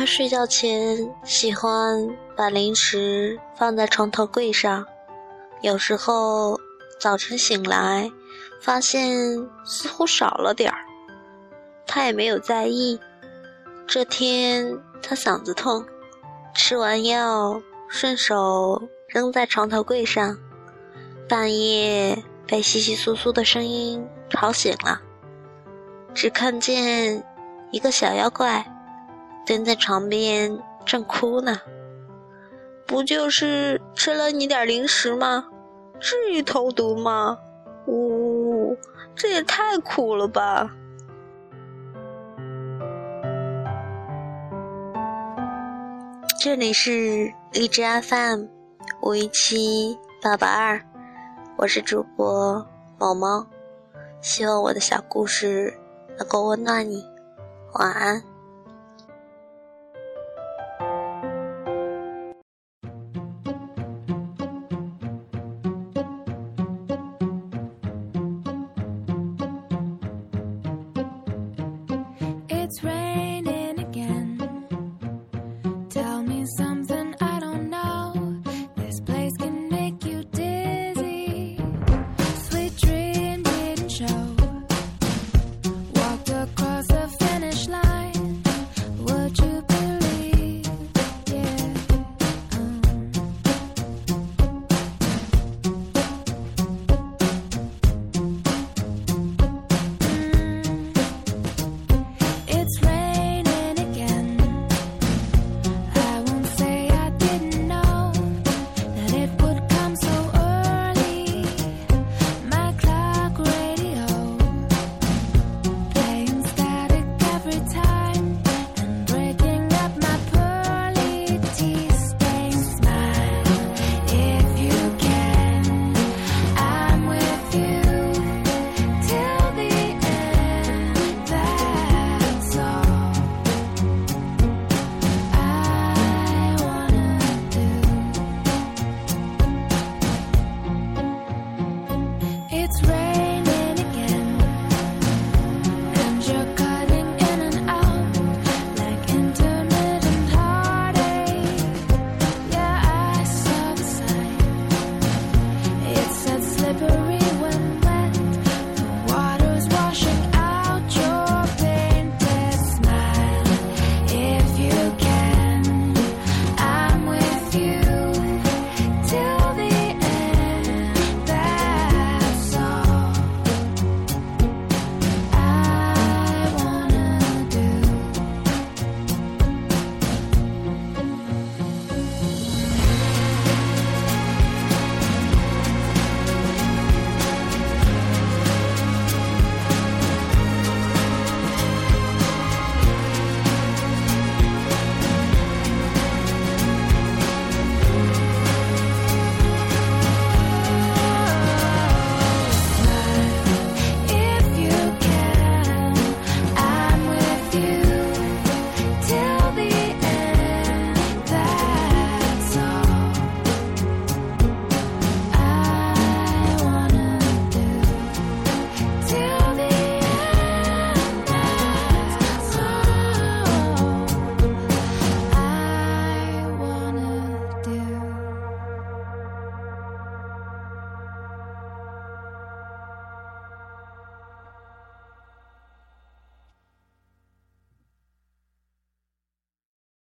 他睡觉前喜欢把零食放在床头柜上，有时候早晨醒来，发现似乎少了点儿，他也没有在意。这天他嗓子痛，吃完药顺手扔在床头柜上，半夜被窸窸窣窣的声音吵醒了，只看见一个小妖怪蹲在床边正哭呢。不就是吃了你点零食吗？至于投毒吗？呜，这也太苦了吧！这里是荔枝 FM 五一七八八二，我是主播毛毛，希望我的小故事能够温暖你，晚安。it's rain.